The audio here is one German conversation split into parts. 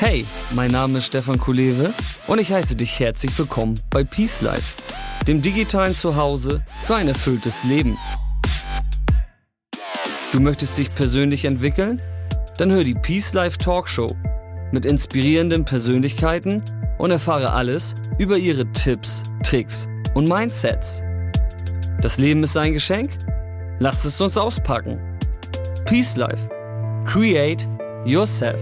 Hey, mein Name ist Stefan Kulewe und ich heiße dich herzlich willkommen bei Peace Life, dem digitalen Zuhause für ein erfülltes Leben. Du möchtest dich persönlich entwickeln? Dann hör die Peace Life Talkshow mit inspirierenden Persönlichkeiten und erfahre alles über ihre Tipps, Tricks und Mindsets. Das Leben ist ein Geschenk? Lasst es uns auspacken. Peace Life. Create yourself.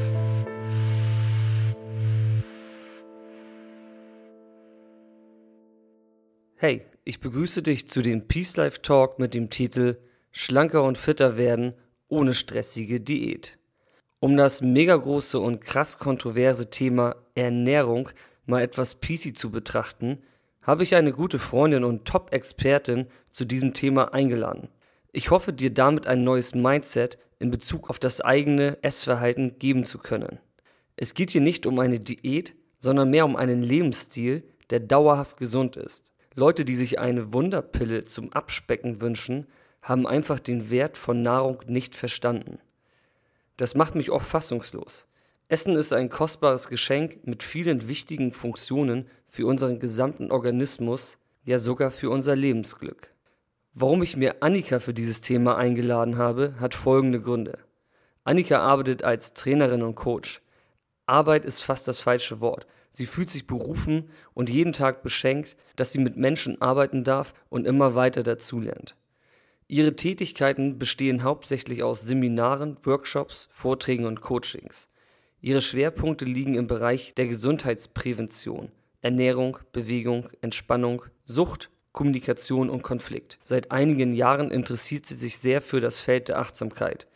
Hey, ich begrüße dich zu dem Peace Life Talk mit dem Titel Schlanker und fitter werden ohne stressige Diät. Um das mega große und krass kontroverse Thema Ernährung mal etwas PC zu betrachten, habe ich eine gute Freundin und Top-Expertin zu diesem Thema eingeladen. Ich hoffe, dir damit ein neues Mindset in Bezug auf das eigene Essverhalten geben zu können. Es geht hier nicht um eine Diät, sondern mehr um einen Lebensstil, der dauerhaft gesund ist. Leute, die sich eine Wunderpille zum Abspecken wünschen, haben einfach den Wert von Nahrung nicht verstanden. Das macht mich oft fassungslos. Essen ist ein kostbares Geschenk mit vielen wichtigen Funktionen für unseren gesamten Organismus, ja sogar für unser Lebensglück. Warum ich mir Annika für dieses Thema eingeladen habe, hat folgende Gründe. Annika arbeitet als Trainerin und Coach. Arbeit ist fast das falsche Wort. Sie fühlt sich berufen und jeden Tag beschenkt, dass sie mit Menschen arbeiten darf und immer weiter dazulernt. Ihre Tätigkeiten bestehen hauptsächlich aus Seminaren, Workshops, Vorträgen und Coachings. Ihre Schwerpunkte liegen im Bereich der Gesundheitsprävention, Ernährung, Bewegung, Entspannung, Sucht, Kommunikation und Konflikt. Seit einigen Jahren interessiert sie sich sehr für das Feld der Achtsamkeit.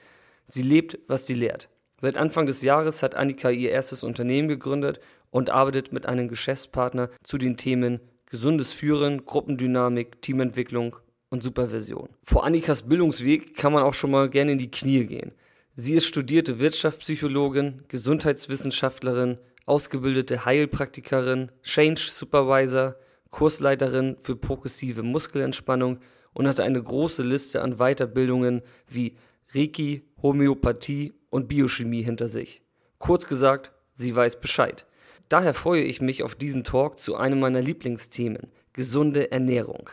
Sie lebt, was sie lehrt. Seit Anfang des Jahres hat Annika ihr erstes Unternehmen gegründet und arbeitet mit einem Geschäftspartner zu den Themen gesundes Führen, Gruppendynamik, Teamentwicklung und Supervision. Vor Annikas Bildungsweg kann man auch schon mal gerne in die Knie gehen. Sie ist studierte Wirtschaftspsychologin, Gesundheitswissenschaftlerin, ausgebildete Heilpraktikerin, Change Supervisor, Kursleiterin für progressive Muskelentspannung und hatte eine große Liste an Weiterbildungen wie Reiki, Homöopathie und Biochemie hinter sich. Kurz gesagt, sie weiß Bescheid. Daher freue ich mich auf diesen Talk zu einem meiner Lieblingsthemen, gesunde Ernährung.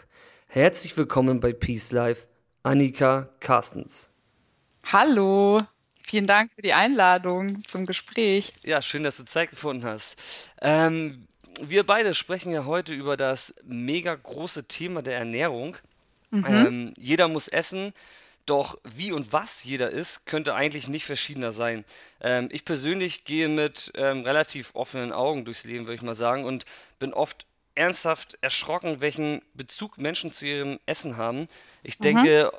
Herzlich willkommen bei Peace Life, Annika Carstens. Hallo, vielen Dank für die Einladung zum Gespräch. Ja, schön, dass du Zeit gefunden hast. Ähm, wir beide sprechen ja heute über das mega große Thema der Ernährung. Mhm. Ähm, jeder muss essen. Doch wie und was jeder ist, könnte eigentlich nicht verschiedener sein. Ähm, ich persönlich gehe mit ähm, relativ offenen Augen durchs Leben, würde ich mal sagen, und bin oft ernsthaft erschrocken, welchen Bezug Menschen zu ihrem Essen haben. Ich mhm. denke,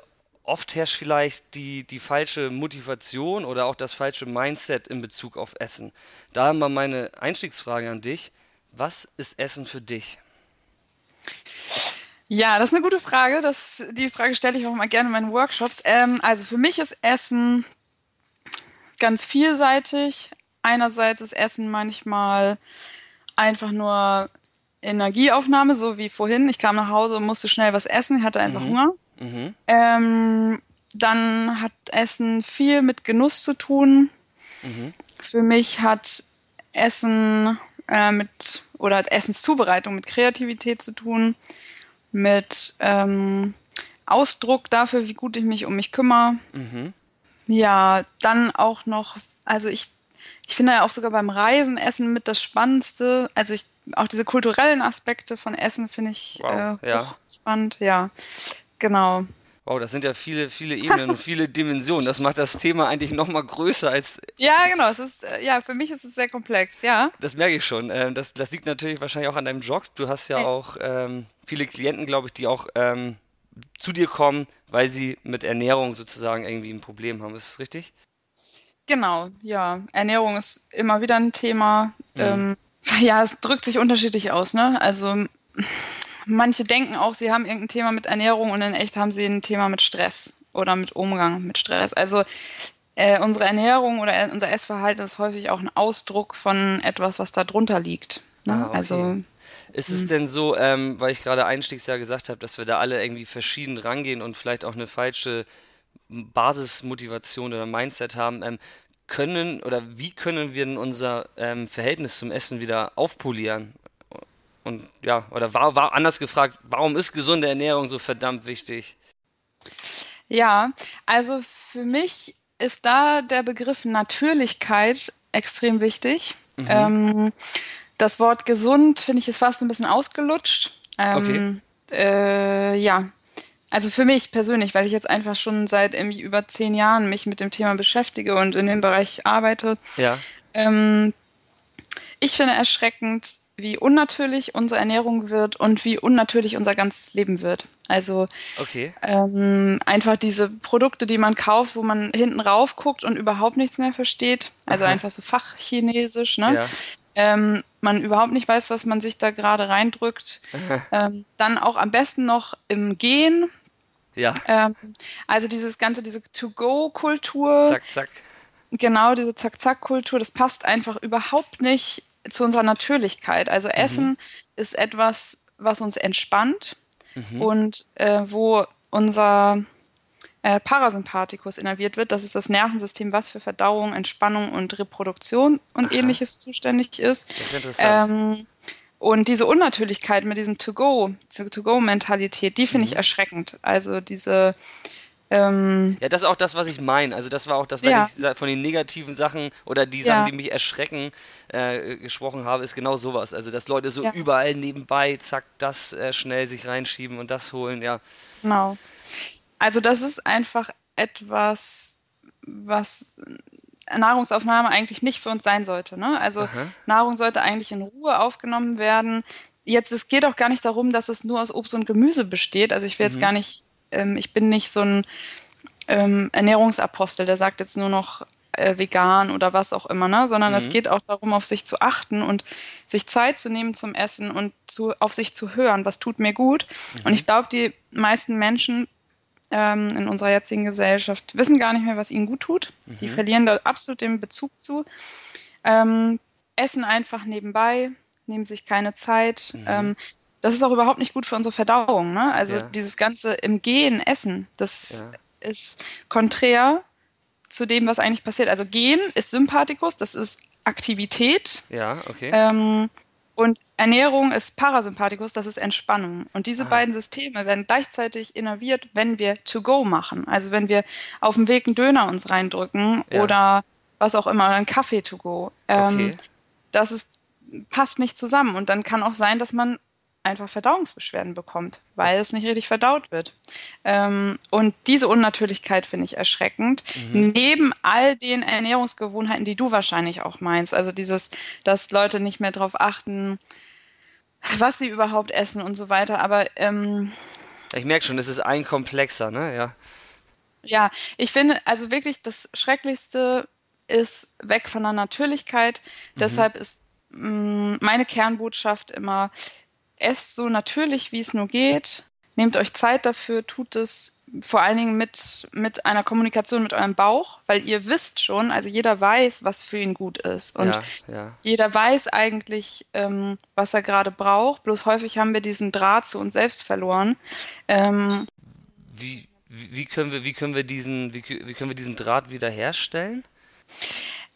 oft herrscht vielleicht die, die falsche Motivation oder auch das falsche Mindset in Bezug auf Essen. Da mal meine Einstiegsfrage an dich. Was ist Essen für dich? Ja, das ist eine gute Frage. Das, die Frage stelle ich auch mal gerne in meinen Workshops. Ähm, also für mich ist Essen ganz vielseitig. Einerseits ist Essen manchmal einfach nur Energieaufnahme, so wie vorhin. Ich kam nach Hause und musste schnell was essen, hatte einfach mhm. Hunger. Mhm. Ähm, dann hat Essen viel mit Genuss zu tun. Mhm. Für mich hat Essen äh, mit oder hat Essenszubereitung mit Kreativität zu tun mit ähm, Ausdruck dafür, wie gut ich mich um mich kümmere. Mhm. Ja, dann auch noch, also ich, ich finde ja auch sogar beim Reisen Essen mit das Spannendste. Also ich, auch diese kulturellen Aspekte von Essen finde ich wow, äh, ja. spannend. Ja, genau. Wow, das sind ja viele, viele Ebenen und viele Dimensionen. Das macht das Thema eigentlich noch mal größer als. Ja, genau. Es ist, äh, ja, für mich ist es sehr komplex, ja. Das merke ich schon. Ähm, das, das liegt natürlich wahrscheinlich auch an deinem Job. Du hast ja auch ähm, viele Klienten, glaube ich, die auch ähm, zu dir kommen, weil sie mit Ernährung sozusagen irgendwie ein Problem haben. Ist das richtig? Genau, ja. Ernährung ist immer wieder ein Thema. Mhm. Ähm, ja, es drückt sich unterschiedlich aus, ne? Also manche denken auch, sie haben irgendein Thema mit Ernährung und in echt haben sie ein Thema mit Stress oder mit Umgang mit Stress. Also äh, unsere Ernährung oder unser Essverhalten ist häufig auch ein Ausdruck von etwas, was da drunter liegt. Ne? Ah, okay. Also ist es mhm. denn so, ähm, weil ich gerade einstiegs ja gesagt habe, dass wir da alle irgendwie verschieden rangehen und vielleicht auch eine falsche Basismotivation oder Mindset haben, ähm, können oder wie können wir denn unser ähm, Verhältnis zum Essen wieder aufpolieren? Und ja, oder war, war anders gefragt, warum ist gesunde Ernährung so verdammt wichtig? Ja, also für mich ist da der Begriff Natürlichkeit extrem wichtig. Mhm. Ähm, das Wort gesund, finde ich, ist fast ein bisschen ausgelutscht. Ähm, okay. Äh, ja, also für mich persönlich, weil ich jetzt einfach schon seit irgendwie über zehn Jahren mich mit dem Thema beschäftige und in dem Bereich arbeite. Ja. Ähm, ich finde erschreckend, wie unnatürlich unsere Ernährung wird und wie unnatürlich unser ganzes Leben wird. Also okay. ähm, einfach diese Produkte, die man kauft, wo man hinten rauf guckt und überhaupt nichts mehr versteht. Also Aha. einfach so fachchinesisch, ne? Ja. Ähm, man überhaupt nicht weiß, was man sich da gerade reindrückt. Ähm, dann auch am besten noch im Gehen. Ja. Ähm, also dieses ganze, diese To-Go-Kultur. Zack, zack. Genau, diese Zack-Zack-Kultur, das passt einfach überhaupt nicht zu unserer Natürlichkeit. Also Essen mhm. ist etwas, was uns entspannt mhm. und äh, wo unser äh, Parasympathikus innerviert wird. Das ist das Nervensystem, was für Verdauung, Entspannung und Reproduktion und Aha. ähnliches zuständig ist. Das ist interessant. Ähm, und diese Unnatürlichkeit mit diesem To-Go, diese To-Go-Mentalität, die finde mhm. ich erschreckend. Also diese ähm, ja, das ist auch das, was ich meine. Also das war auch das, wenn ja. ich von den negativen Sachen oder die Sachen, ja. die mich erschrecken, äh, gesprochen habe, ist genau sowas. Also dass Leute so ja. überall nebenbei, zack, das äh, schnell sich reinschieben und das holen, ja. Genau. Also das ist einfach etwas, was Nahrungsaufnahme eigentlich nicht für uns sein sollte. Ne? Also Aha. Nahrung sollte eigentlich in Ruhe aufgenommen werden. Jetzt, es geht auch gar nicht darum, dass es nur aus Obst und Gemüse besteht. Also ich will mhm. jetzt gar nicht ähm, ich bin nicht so ein ähm, Ernährungsapostel, der sagt jetzt nur noch äh, vegan oder was auch immer, ne? sondern mhm. es geht auch darum, auf sich zu achten und sich Zeit zu nehmen zum Essen und zu, auf sich zu hören, was tut mir gut. Mhm. Und ich glaube, die meisten Menschen ähm, in unserer jetzigen Gesellschaft wissen gar nicht mehr, was ihnen gut tut. Mhm. Die verlieren da absolut den Bezug zu. Ähm, essen einfach nebenbei, nehmen sich keine Zeit. Mhm. Ähm, das ist auch überhaupt nicht gut für unsere Verdauung. Ne? Also ja. dieses ganze im Gehen essen, das ja. ist konträr zu dem, was eigentlich passiert. Also Gehen ist Sympathikus, das ist Aktivität. Ja, okay. Ähm, und Ernährung ist Parasympathikus, das ist Entspannung. Und diese Aha. beiden Systeme werden gleichzeitig innerviert, wenn wir to go machen. Also wenn wir auf dem Weg einen Döner uns reindrücken ja. oder was auch immer, einen Kaffee to go. Ähm, okay. Das ist, passt nicht zusammen. Und dann kann auch sein, dass man einfach Verdauungsbeschwerden bekommt, weil es nicht richtig verdaut wird. Ähm, und diese Unnatürlichkeit finde ich erschreckend. Mhm. Neben all den Ernährungsgewohnheiten, die du wahrscheinlich auch meinst, also dieses, dass Leute nicht mehr darauf achten, was sie überhaupt essen und so weiter. Aber ähm, ich merke schon, es ist ein komplexer, ne? Ja. Ja, ich finde, also wirklich das Schrecklichste ist weg von der Natürlichkeit. Mhm. Deshalb ist mm, meine Kernbotschaft immer, esst so natürlich, wie es nur geht. Nehmt euch Zeit dafür, tut es vor allen Dingen mit, mit einer Kommunikation mit eurem Bauch, weil ihr wisst schon, also jeder weiß, was für ihn gut ist. Und ja, ja. jeder weiß eigentlich, ähm, was er gerade braucht. Bloß häufig haben wir diesen Draht zu uns selbst verloren. Ähm, wie, wie, können wir, wie, können wir diesen, wie, wie können wir diesen Draht wiederherstellen?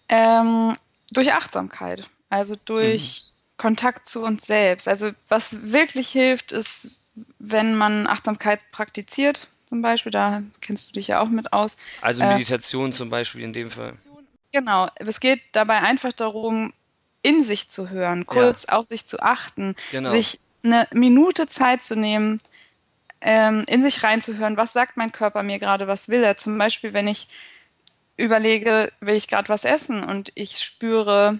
Ähm, durch Achtsamkeit. Also durch mhm. Kontakt zu uns selbst. Also was wirklich hilft, ist, wenn man Achtsamkeit praktiziert, zum Beispiel, da kennst du dich ja auch mit aus. Also äh, Meditation äh, zum Beispiel in dem Fall. Genau, es geht dabei einfach darum, in sich zu hören, kurz ja. auf sich zu achten, genau. sich eine Minute Zeit zu nehmen, ähm, in sich reinzuhören, was sagt mein Körper mir gerade, was will er. Zum Beispiel, wenn ich überlege, will ich gerade was essen und ich spüre,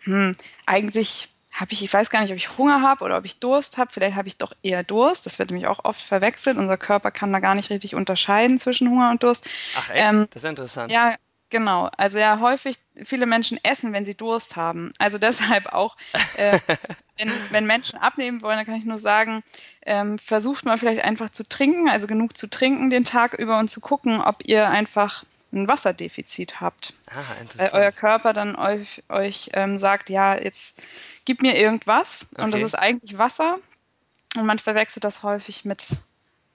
hm, eigentlich habe ich, ich weiß gar nicht, ob ich Hunger habe oder ob ich Durst habe. Vielleicht habe ich doch eher Durst. Das wird nämlich auch oft verwechselt. Unser Körper kann da gar nicht richtig unterscheiden zwischen Hunger und Durst. Ach echt? Ähm, das ist interessant. Ja, genau. Also ja, häufig viele Menschen essen, wenn sie Durst haben. Also deshalb auch, äh, wenn, wenn, Menschen abnehmen wollen, dann kann ich nur sagen, ähm, versucht mal vielleicht einfach zu trinken, also genug zu trinken den Tag über und zu gucken, ob ihr einfach ein Wasserdefizit habt. Ah, interessant. Weil euer Körper dann euch, euch ähm, sagt, ja, jetzt gib mir irgendwas. Okay. Und das ist eigentlich Wasser. Und man verwechselt das häufig mit,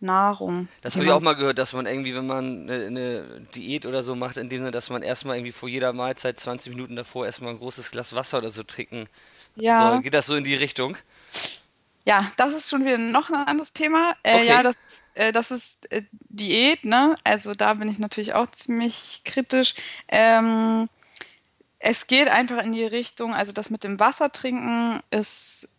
Nahrung. Das habe ich auch mal gehört, dass man irgendwie, wenn man eine, eine, Diät oder so macht, in dem Sinne, dass man erstmal irgendwie vor jeder Mahlzeit 20 Minuten davor erstmal ein großes Glas Wasser oder so trinken ja. soll. Geht das so in die Richtung? Ja, das ist schon wieder noch ein anderes Thema. Äh, okay. Ja, das, äh, das ist äh, Diät, ne? Also da bin ich natürlich auch ziemlich kritisch. Ähm, es geht einfach in die Richtung, also das mit dem Wasser trinken ist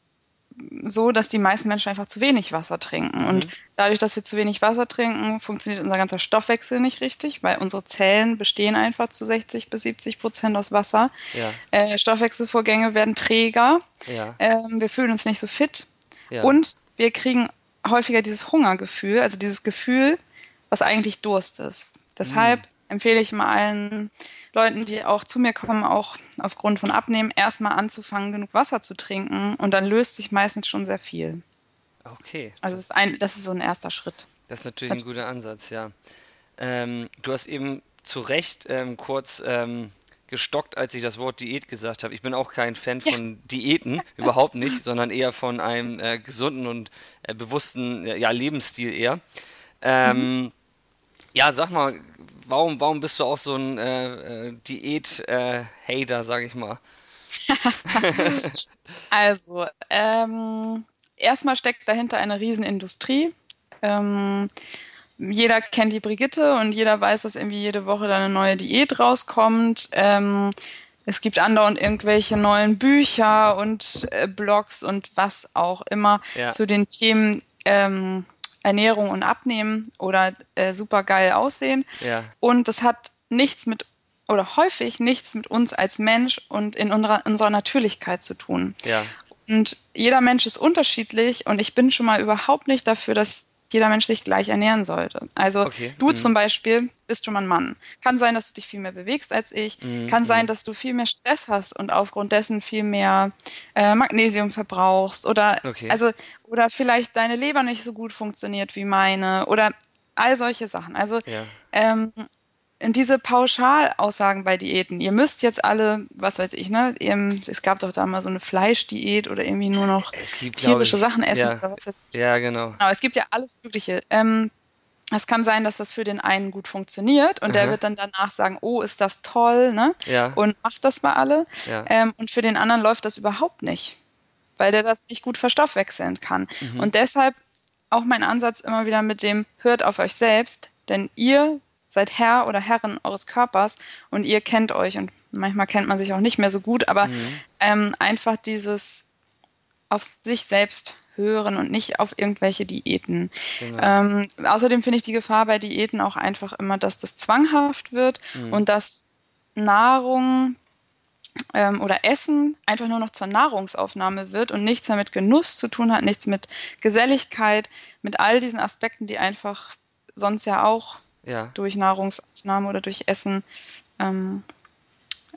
so, dass die meisten Menschen einfach zu wenig Wasser trinken. Mhm. Und dadurch, dass wir zu wenig Wasser trinken, funktioniert unser ganzer Stoffwechsel nicht richtig, weil unsere Zellen bestehen einfach zu 60 bis 70 Prozent aus Wasser. Ja. Äh, Stoffwechselvorgänge werden träger. Ja. Ähm, wir fühlen uns nicht so fit. Ja. Und wir kriegen häufiger dieses Hungergefühl, also dieses Gefühl, was eigentlich Durst ist. Deshalb mhm. empfehle ich mal allen Leuten, die auch zu mir kommen, auch aufgrund von Abnehmen, erstmal anzufangen, genug Wasser zu trinken und dann löst sich meistens schon sehr viel. Okay. Also das ist, ein, das ist so ein erster Schritt. Das ist natürlich ein guter Ansatz, ja. Ähm, du hast eben zu Recht ähm, kurz ähm, gestockt, als ich das Wort Diät gesagt habe. Ich bin auch kein Fan von ja. Diäten, überhaupt nicht, sondern eher von einem äh, gesunden und äh, bewussten äh, ja, Lebensstil eher. Ähm, mhm. Ja, sag mal, warum, warum bist du auch so ein äh, äh, Diät-Hater, äh, sag ich mal? also, ähm, erstmal steckt dahinter eine Riesenindustrie. Ähm, jeder kennt die Brigitte und jeder weiß, dass irgendwie jede Woche da eine neue Diät rauskommt. Ähm, es gibt andauernd irgendwelche neuen Bücher und äh, Blogs und was auch immer ja. zu den Themen ähm, Ernährung und Abnehmen oder äh, super geil aussehen. Ja. Und das hat nichts mit oder häufig nichts mit uns als Mensch und in unserer, unserer Natürlichkeit zu tun. Ja. Und jeder Mensch ist unterschiedlich und ich bin schon mal überhaupt nicht dafür, dass jeder Mensch sich gleich ernähren sollte. Also okay. du mhm. zum Beispiel bist schon mal ein Mann. Kann sein, dass du dich viel mehr bewegst als ich. Mhm. Kann sein, mhm. dass du viel mehr Stress hast und aufgrund dessen viel mehr äh, Magnesium verbrauchst oder okay. also oder vielleicht deine Leber nicht so gut funktioniert wie meine oder all solche Sachen. Also ja. ähm, diese Pauschalaussagen bei Diäten, ihr müsst jetzt alle, was weiß ich, ne, es gab doch da mal so eine Fleischdiät oder irgendwie nur noch gibt, tierische ich, Sachen essen ja, oder was weiß ich. Ja, genau. Genau, es gibt ja alles Mögliche. Ähm, es kann sein, dass das für den einen gut funktioniert und Aha. der wird dann danach sagen, oh, ist das toll, ne? Ja. Und macht das mal alle. Ja. Ähm, und für den anderen läuft das überhaupt nicht, weil der das nicht gut verstoffwechseln kann. Mhm. Und deshalb auch mein Ansatz immer wieder mit dem, hört auf euch selbst, denn ihr seid Herr oder Herrin eures Körpers und ihr kennt euch und manchmal kennt man sich auch nicht mehr so gut, aber mhm. ähm, einfach dieses auf sich selbst hören und nicht auf irgendwelche Diäten. Genau. Ähm, außerdem finde ich die Gefahr bei Diäten auch einfach immer, dass das zwanghaft wird mhm. und dass Nahrung ähm, oder Essen einfach nur noch zur Nahrungsaufnahme wird und nichts mehr mit Genuss zu tun hat, nichts mit Geselligkeit, mit all diesen Aspekten, die einfach sonst ja auch ja. durch Nahrungsaufnahme oder durch Essen ähm,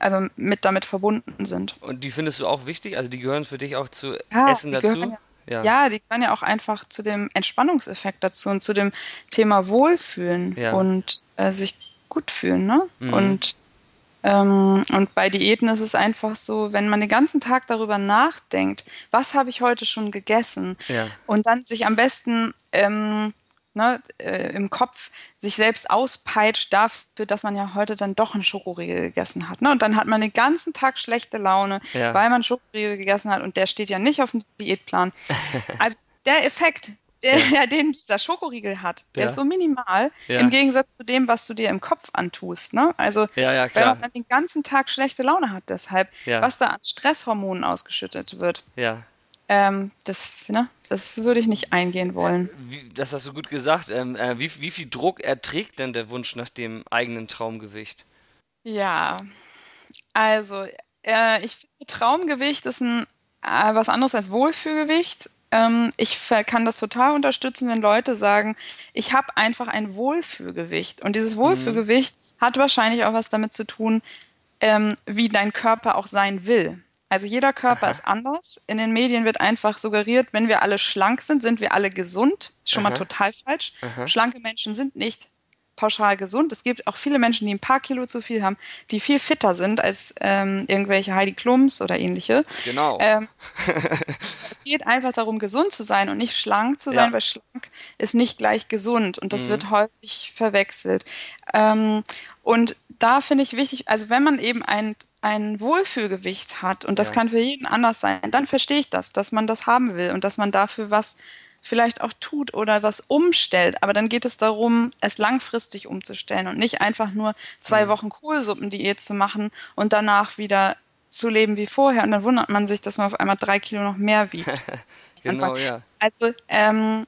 also mit damit verbunden sind. Und die findest du auch wichtig? Also die gehören für dich auch zu ja, Essen dazu? Ja, ja. die gehören ja auch einfach zu dem Entspannungseffekt dazu und zu dem Thema Wohlfühlen und äh, sich gut fühlen. Ne? Mhm. Und, ähm, und bei Diäten ist es einfach so, wenn man den ganzen Tag darüber nachdenkt, was habe ich heute schon gegessen? Ja. Und dann sich am besten ähm, ne, äh, im Kopf sich selbst auspeitscht dafür, dass man ja heute dann doch einen Schokoriegel gegessen hat. Ne? Und dann hat man den ganzen Tag schlechte Laune, ja. weil man Schokoriegel gegessen hat und der steht ja nicht auf dem Diätplan. also der Effekt, der, ja. den dieser Schokoriegel hat, der ja. ist so minimal ja. im Gegensatz zu dem, was du dir im Kopf antust. Ne? Also, weil man dann den ganzen Tag schlechte Laune hat, deshalb, was da an Stresshormonen ausgeschüttet wird. Ja. Ähm, das, ne, das würde ich nicht eingehen wollen. Wie, das hast du gut gesagt. Ähm, äh, wie, wie viel Druck erträgt denn der Wunsch nach dem eigenen Traumgewicht? Ja, also äh, ich finde, Traumgewicht ist ein, äh, was anderes als Wohlfühlgewicht. Ähm, ich kann das total unterstützen, wenn Leute sagen, ich habe einfach ein Wohlfühlgewicht. Und dieses mhm. Wohlfühlgewicht mhm. hat wahrscheinlich auch was damit zu tun, ähm, wie dein Körper auch sein will. Also jeder Körper Aha. ist anders. In den Medien wird einfach suggeriert, wenn wir alle schlank sind, sind wir alle gesund. Schon Aha. mal total falsch. Aha. Schlanke Menschen sind nicht pauschal gesund. Es gibt auch viele Menschen, die ein paar Kilo zu viel haben, die viel fitter sind als ähm, irgendwelche Heidi Klums oder ähnliche. Genau. Ähm, es geht einfach darum, gesund zu sein und nicht schlank zu sein, ja. weil schlank ist nicht gleich gesund und das mhm. wird häufig verwechselt. Ähm, und da finde ich wichtig, also wenn man eben ein, ein Wohlfühlgewicht hat und das ja. kann für jeden anders sein, dann verstehe ich das, dass man das haben will und dass man dafür was vielleicht auch tut oder was umstellt. Aber dann geht es darum, es langfristig umzustellen und nicht einfach nur zwei mhm. Wochen Kohlsuppendiät zu machen und danach wieder zu leben wie vorher. Und dann wundert man sich, dass man auf einmal drei Kilo noch mehr wiegt. genau, ja. Also ähm,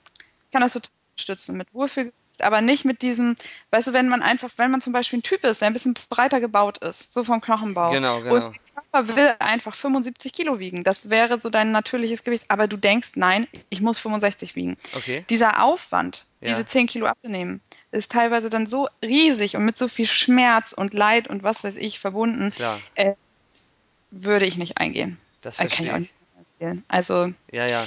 kann das total unterstützen mit Wohlfühlgewicht aber nicht mit diesem, weißt du, wenn man einfach, wenn man zum Beispiel ein Typ ist, der ein bisschen breiter gebaut ist, so vom Knochenbau. Genau, genau. Und der Körper will einfach 75 Kilo wiegen. Das wäre so dein natürliches Gewicht. Aber du denkst, nein, ich muss 65 wiegen. Okay. Dieser Aufwand, ja. diese 10 Kilo abzunehmen, ist teilweise dann so riesig und mit so viel Schmerz und Leid und was weiß ich verbunden, äh, würde ich nicht eingehen. Das verstehe ich. Kann ich auch nicht erzählen. Also, ja, ja.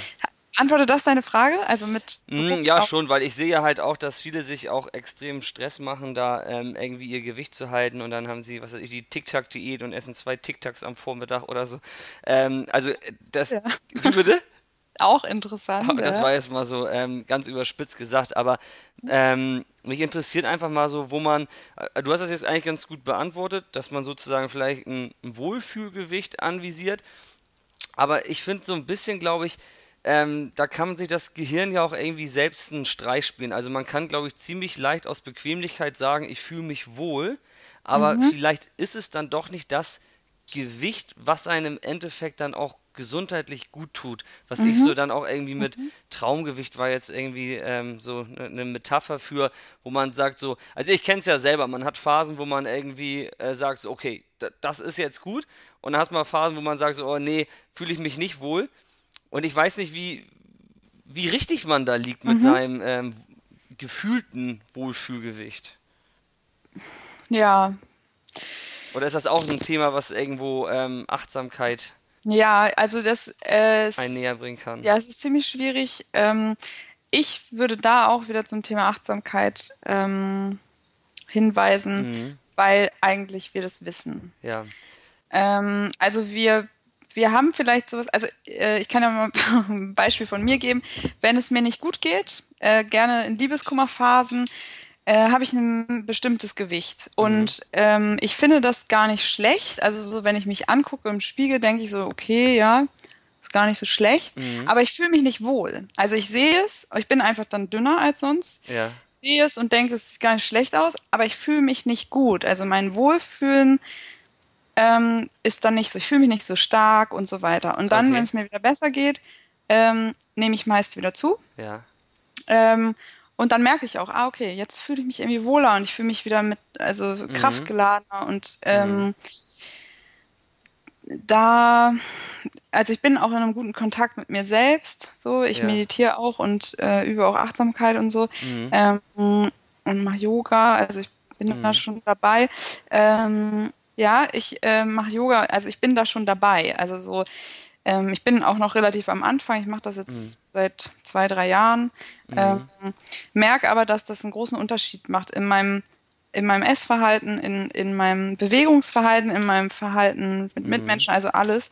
Antwortet das deine Frage? Also mit. Mm, ja, schon, weil ich sehe ja halt auch, dass viele sich auch extrem Stress machen, da ähm, irgendwie ihr Gewicht zu halten und dann haben sie, was weiß ich, die Tic-Tac-Diät und essen zwei Tic-Tacs am Vormittag oder so. Ähm, also, äh, das. Ja. Wie bitte? auch interessant. Das war jetzt mal so ähm, ganz überspitzt gesagt, aber ähm, mich interessiert einfach mal so, wo man, äh, du hast das jetzt eigentlich ganz gut beantwortet, dass man sozusagen vielleicht ein Wohlfühlgewicht anvisiert, aber ich finde so ein bisschen, glaube ich, ähm, da kann sich das Gehirn ja auch irgendwie selbst einen Streich spielen. Also man kann, glaube ich, ziemlich leicht aus Bequemlichkeit sagen, ich fühle mich wohl, aber mhm. vielleicht ist es dann doch nicht das Gewicht, was einem im Endeffekt dann auch gesundheitlich gut tut. Was mhm. ich so dann auch irgendwie mit mhm. Traumgewicht war jetzt irgendwie ähm, so eine ne Metapher für, wo man sagt so, also ich kenne es ja selber, man hat Phasen, wo man irgendwie äh, sagt so, okay, das ist jetzt gut und dann hast du mal Phasen, wo man sagt so, oh nee, fühle ich mich nicht wohl und ich weiß nicht, wie, wie richtig man da liegt mit mhm. seinem ähm, gefühlten Wohlfühlgewicht. Ja. Oder ist das auch ein Thema, was irgendwo ähm, Achtsamkeit ja, also das äh, ein näher bringen kann? Ja, es ist ziemlich schwierig. Ähm, ich würde da auch wieder zum Thema Achtsamkeit ähm, hinweisen, mhm. weil eigentlich wir das wissen. Ja. Ähm, also wir wir haben vielleicht sowas, also äh, ich kann ja mal ein Beispiel von mir geben. Wenn es mir nicht gut geht, äh, gerne in Liebeskummerphasen, äh, habe ich ein bestimmtes Gewicht. Und mhm. ähm, ich finde das gar nicht schlecht. Also so, wenn ich mich angucke im Spiegel, denke ich so, okay, ja, ist gar nicht so schlecht. Mhm. Aber ich fühle mich nicht wohl. Also ich sehe es, ich bin einfach dann dünner als sonst. Ja. Ich sehe es und denke, es sieht gar nicht schlecht aus, aber ich fühle mich nicht gut. Also mein Wohlfühlen ähm, ist dann nicht so, ich fühle mich nicht so stark und so weiter. Und dann, okay. wenn es mir wieder besser geht, ähm, nehme ich meist wieder zu. Ja. Ähm, und dann merke ich auch, ah, okay, jetzt fühle ich mich irgendwie wohler und ich fühle mich wieder mit, also mhm. kraftgeladener und ähm, mhm. da, also ich bin auch in einem guten Kontakt mit mir selbst. So, ich ja. meditiere auch und äh, übe auch Achtsamkeit und so mhm. ähm, und mache Yoga. Also ich bin da mhm. schon dabei. Ähm, ja, ich äh, mache Yoga, also ich bin da schon dabei. Also so, ähm, ich bin auch noch relativ am Anfang. Ich mache das jetzt mhm. seit zwei, drei Jahren. Mhm. Ähm, merke aber, dass das einen großen Unterschied macht in meinem in meinem Essverhalten, in, in meinem Bewegungsverhalten, in meinem Verhalten mit mhm. Mitmenschen, also alles.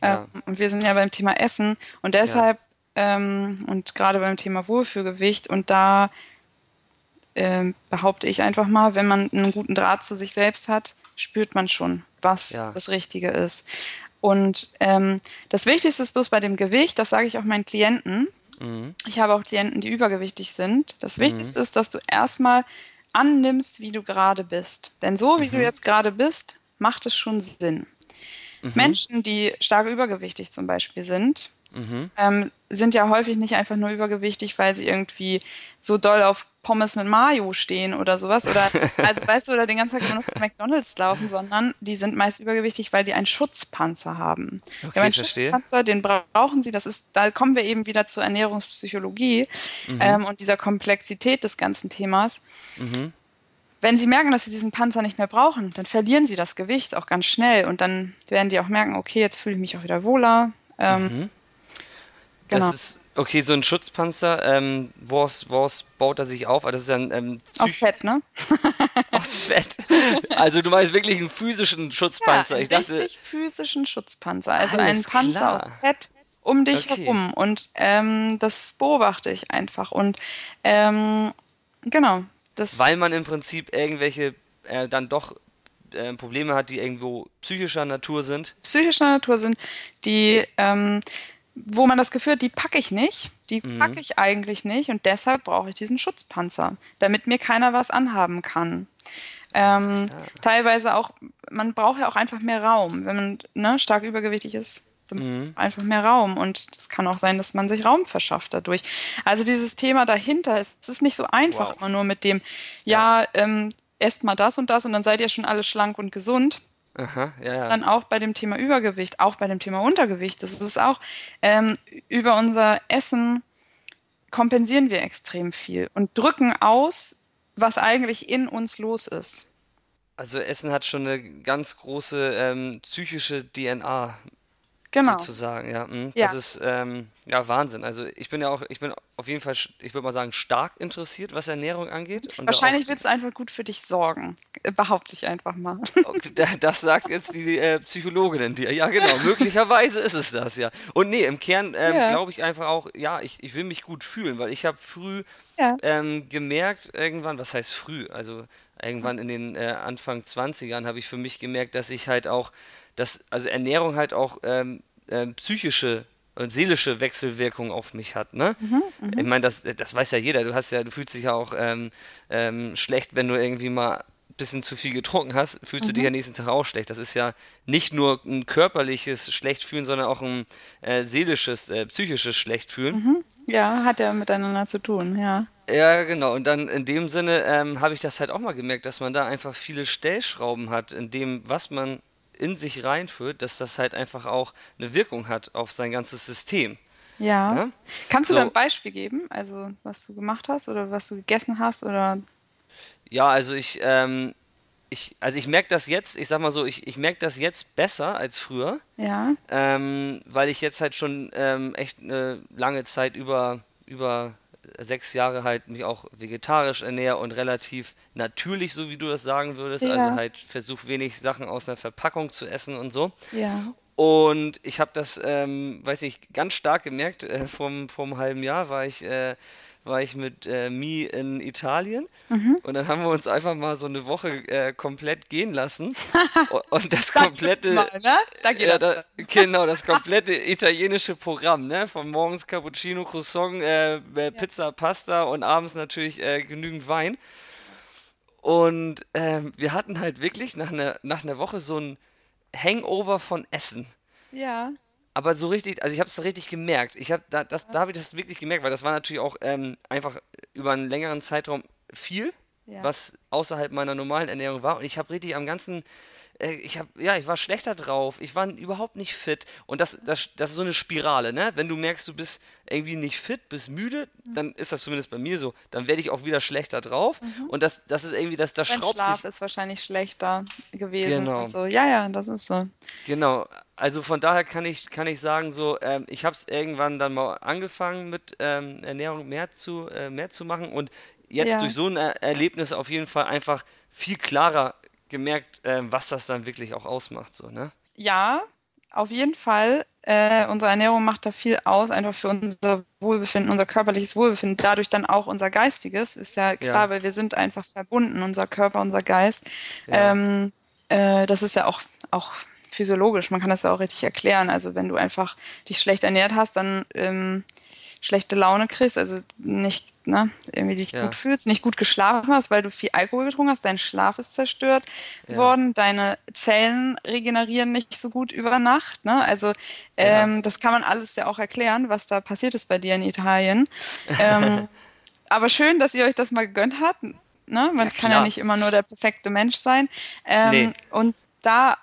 Ja. Ähm, und wir sind ja beim Thema Essen und deshalb ja. ähm, und gerade beim Thema Wohlfühlgewicht und da ähm, behaupte ich einfach mal, wenn man einen guten Draht zu sich selbst hat, spürt man schon, was ja. das Richtige ist. Und ähm, das Wichtigste ist bloß bei dem Gewicht, das sage ich auch meinen Klienten. Mhm. Ich habe auch Klienten, die übergewichtig sind. Das mhm. Wichtigste ist, dass du erstmal annimmst, wie du gerade bist. Denn so wie mhm. du jetzt gerade bist, macht es schon Sinn. Mhm. Menschen, die stark übergewichtig zum Beispiel sind, mhm. ähm, sind ja häufig nicht einfach nur übergewichtig, weil sie irgendwie so doll auf Pommes mit Mayo stehen oder sowas. Oder also weißt du, oder den ganzen Tag nur noch zu McDonalds laufen, sondern die sind meist übergewichtig, weil die einen Schutzpanzer haben. Okay, einen verstehe. Schutzpanzer, den brauchen sie. Das ist, da kommen wir eben wieder zur Ernährungspsychologie mhm. ähm, und dieser Komplexität des ganzen Themas. Mhm. Wenn sie merken, dass sie diesen Panzer nicht mehr brauchen, dann verlieren sie das Gewicht auch ganz schnell und dann werden die auch merken, okay, jetzt fühle ich mich auch wieder wohler. Ähm, mhm. Genau. Das ist Okay, so ein Schutzpanzer, ähm, woraus, woraus baut er sich auf? Also das ist ja ein, ähm, aus Fett, ne? aus Fett. Also du meinst wirklich einen physischen Schutzpanzer. Ja, ich dachte, richtig physischen Schutzpanzer. Also einen Panzer klar. aus Fett um dich okay. herum. Und ähm, das beobachte ich einfach. Und ähm, genau. Das Weil man im Prinzip irgendwelche äh, dann doch äh, Probleme hat, die irgendwo psychischer Natur sind. Psychischer Natur sind, die ähm, wo man das Gefühl hat, die packe ich nicht, die mhm. packe ich eigentlich nicht und deshalb brauche ich diesen Schutzpanzer, damit mir keiner was anhaben kann. Ähm, teilweise auch, man braucht ja auch einfach mehr Raum. Wenn man ne, stark übergewichtig ist, mhm. einfach mehr Raum. Und es kann auch sein, dass man sich Raum verschafft dadurch. Also dieses Thema dahinter ist, es ist nicht so einfach wow. immer nur mit dem, ja, ja ähm, esst mal das und das und dann seid ihr schon alle schlank und gesund. Aha, ja, ja. Dann auch bei dem Thema Übergewicht, auch bei dem Thema Untergewicht. Das ist auch ähm, über unser Essen kompensieren wir extrem viel und drücken aus, was eigentlich in uns los ist. Also Essen hat schon eine ganz große ähm, psychische DNA genau. sozusagen, ja. Mhm. ja. Das ist ähm, ja Wahnsinn. Also ich bin ja auch, ich bin auf jeden Fall, ich würde mal sagen, stark interessiert, was Ernährung angeht. Wahrscheinlich wird es einfach gut für dich sorgen, behaupte ich einfach mal. Das sagt jetzt die äh, Psychologin dir. Ja, genau, möglicherweise ist es das, ja. Und nee, im Kern ähm, ja. glaube ich einfach auch, ja, ich, ich will mich gut fühlen, weil ich habe früh ja. ähm, gemerkt, irgendwann, was heißt früh? Also irgendwann in den äh, Anfang 20ern habe ich für mich gemerkt, dass ich halt auch dass also Ernährung halt auch ähm, ähm, psychische seelische Wechselwirkungen auf mich hat. Ne? Mhm, mhm, ich meine, das, das weiß ja jeder. Du hast ja, du fühlst dich ja auch ähm, ähm, schlecht, wenn du irgendwie mal ein bisschen zu viel getrunken hast, fühlst mhm. du dich mhm. ja nächsten Tag auch schlecht. Das ist ja nicht nur ein körperliches Schlechtfühlen, sondern auch ein äh, seelisches, äh, psychisches Schlechtfühlen. Mhm. Ja, hat ja miteinander zu tun, ja. Ja, genau. Und dann in dem Sinne ähm, habe ich das halt auch mal gemerkt, dass man da einfach viele Stellschrauben hat, in dem, was man in sich reinführt, dass das halt einfach auch eine Wirkung hat auf sein ganzes System. Ja. ja? Kannst du so. da ein Beispiel geben, also was du gemacht hast oder was du gegessen hast oder? Ja, also ich, ähm, ich, also ich merke das jetzt, ich sag mal so, ich, ich merke das jetzt besser als früher. Ja. Ähm, weil ich jetzt halt schon ähm, echt eine lange Zeit über, über sechs Jahre halt mich auch vegetarisch ernähre und relativ natürlich, so wie du das sagen würdest. Ja. Also halt versuche wenig Sachen aus einer Verpackung zu essen und so. Ja. Und ich habe das, ähm, weiß ich, ganz stark gemerkt. Äh, vom, vom halben Jahr war ich äh, war ich mit äh, Mi in Italien. Mhm. und dann haben wir uns einfach mal so eine Woche äh, komplett gehen lassen. Und das komplette mal, ne? da ja, da, genau das komplette italienische Programm ne? Von morgens Cappuccino Croissant äh, äh Pizza Pasta und abends natürlich äh, genügend Wein. Und ähm, wir hatten halt wirklich nach einer nach einer Woche so ein Hangover von Essen. Ja aber so richtig, also ich habe es richtig gemerkt. Ich habe da, das, da habe ich das wirklich gemerkt, weil das war natürlich auch ähm, einfach über einen längeren Zeitraum viel, ja. was außerhalb meiner normalen Ernährung war. Und ich habe richtig am ganzen ich habe, ja, ich war schlechter drauf, ich war überhaupt nicht fit. Und das, das, das ist so eine Spirale, ne? Wenn du merkst, du bist irgendwie nicht fit, bist müde, dann ist das zumindest bei mir so. Dann werde ich auch wieder schlechter drauf. Mhm. Und das, das ist irgendwie, das, das Dein schraubt Schlaf sich. ist wahrscheinlich schlechter gewesen. Genau. So. Ja, ja, das ist so. Genau. Also von daher kann ich, kann ich sagen, so, ähm, ich habe es irgendwann dann mal angefangen mit ähm, Ernährung mehr zu, äh, mehr zu machen und jetzt ja. durch so ein er Erlebnis auf jeden Fall einfach viel klarer gemerkt, äh, was das dann wirklich auch ausmacht, so, ne? Ja, auf jeden Fall. Äh, unsere Ernährung macht da viel aus, einfach für unser Wohlbefinden, unser körperliches Wohlbefinden, dadurch dann auch unser geistiges, ist ja klar, ja. weil wir sind einfach verbunden, unser Körper, unser Geist. Ja. Ähm, äh, das ist ja auch, auch physiologisch, man kann das ja auch richtig erklären. Also wenn du einfach dich schlecht ernährt hast, dann ähm, schlechte Laune kriegst, also nicht, ne, irgendwie dich ja. gut fühlst, nicht gut geschlafen hast, weil du viel Alkohol getrunken hast, dein Schlaf ist zerstört ja. worden, deine Zellen regenerieren nicht so gut über Nacht, ne? Also ähm, ja. das kann man alles ja auch erklären, was da passiert ist bei dir in Italien. ähm, aber schön, dass ihr euch das mal gegönnt habt. Ne? Man kann ja nicht immer nur der perfekte Mensch sein. Ähm, nee. Und da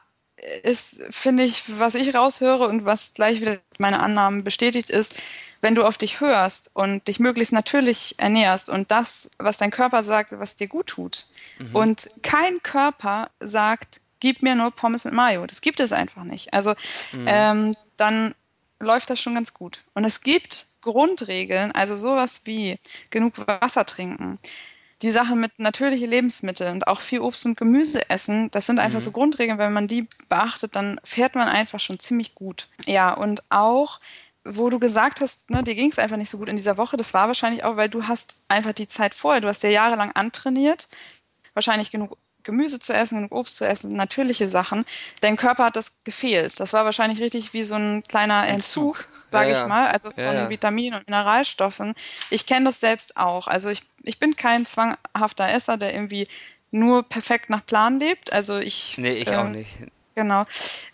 ist, finde ich, was ich raushöre und was gleich wieder meine Annahmen bestätigt ist, wenn du auf dich hörst und dich möglichst natürlich ernährst und das, was dein Körper sagt, was dir gut tut. Mhm. Und kein Körper sagt, gib mir nur Pommes mit Mayo. Das gibt es einfach nicht. Also mhm. ähm, dann läuft das schon ganz gut. Und es gibt Grundregeln, also sowas wie genug Wasser trinken, die Sache mit natürlichen Lebensmitteln und auch viel Obst und Gemüse essen, das sind einfach mhm. so Grundregeln, wenn man die beachtet, dann fährt man einfach schon ziemlich gut. Ja, und auch wo du gesagt hast, ne, dir ging es einfach nicht so gut in dieser Woche, das war wahrscheinlich auch, weil du hast einfach die Zeit vorher, du hast ja jahrelang antrainiert, wahrscheinlich genug Gemüse zu essen, genug Obst zu essen, natürliche Sachen. Dein Körper hat das gefehlt. Das war wahrscheinlich richtig wie so ein kleiner Entzug, sage ja, ich mal, also von ja, Vitaminen und Mineralstoffen. Ich kenne das selbst auch. Also ich, ich bin kein zwanghafter Esser, der irgendwie nur perfekt nach Plan lebt. Also ich. Nee, ich äh, auch nicht. Genau.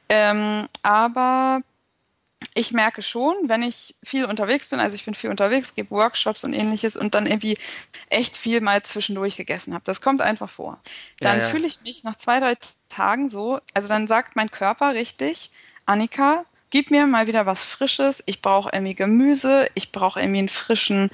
Ähm, aber ich merke schon, wenn ich viel unterwegs bin, also ich bin viel unterwegs, gebe Workshops und ähnliches und dann irgendwie echt viel mal zwischendurch gegessen habe. Das kommt einfach vor. Dann ja, ja. fühle ich mich nach zwei, drei Tagen so, also dann sagt mein Körper richtig, Annika, gib mir mal wieder was Frisches. Ich brauche irgendwie Gemüse, ich brauche irgendwie einen frischen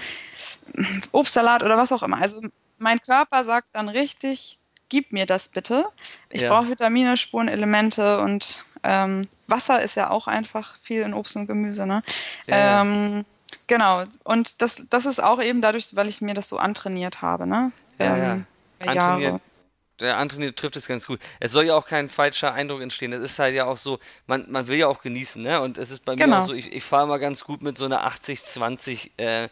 Obstsalat oder was auch immer. Also mein Körper sagt dann richtig, gib mir das bitte. Ich ja. brauche Vitamine, Spuren, Elemente und ähm, Wasser ist ja auch einfach viel in Obst und Gemüse, ne? Ja, ähm, genau. Und das, das ist auch eben dadurch, weil ich mir das so antrainiert habe, ne? Ja, ähm, ja. Antrainiert. Der antrainiert trifft es ganz gut. Es soll ja auch kein falscher Eindruck entstehen. Es ist halt ja auch so, man, man will ja auch genießen, ne? Und es ist bei genau. mir auch so, ich, ich fahre mal ganz gut mit so einer 80-20 äh,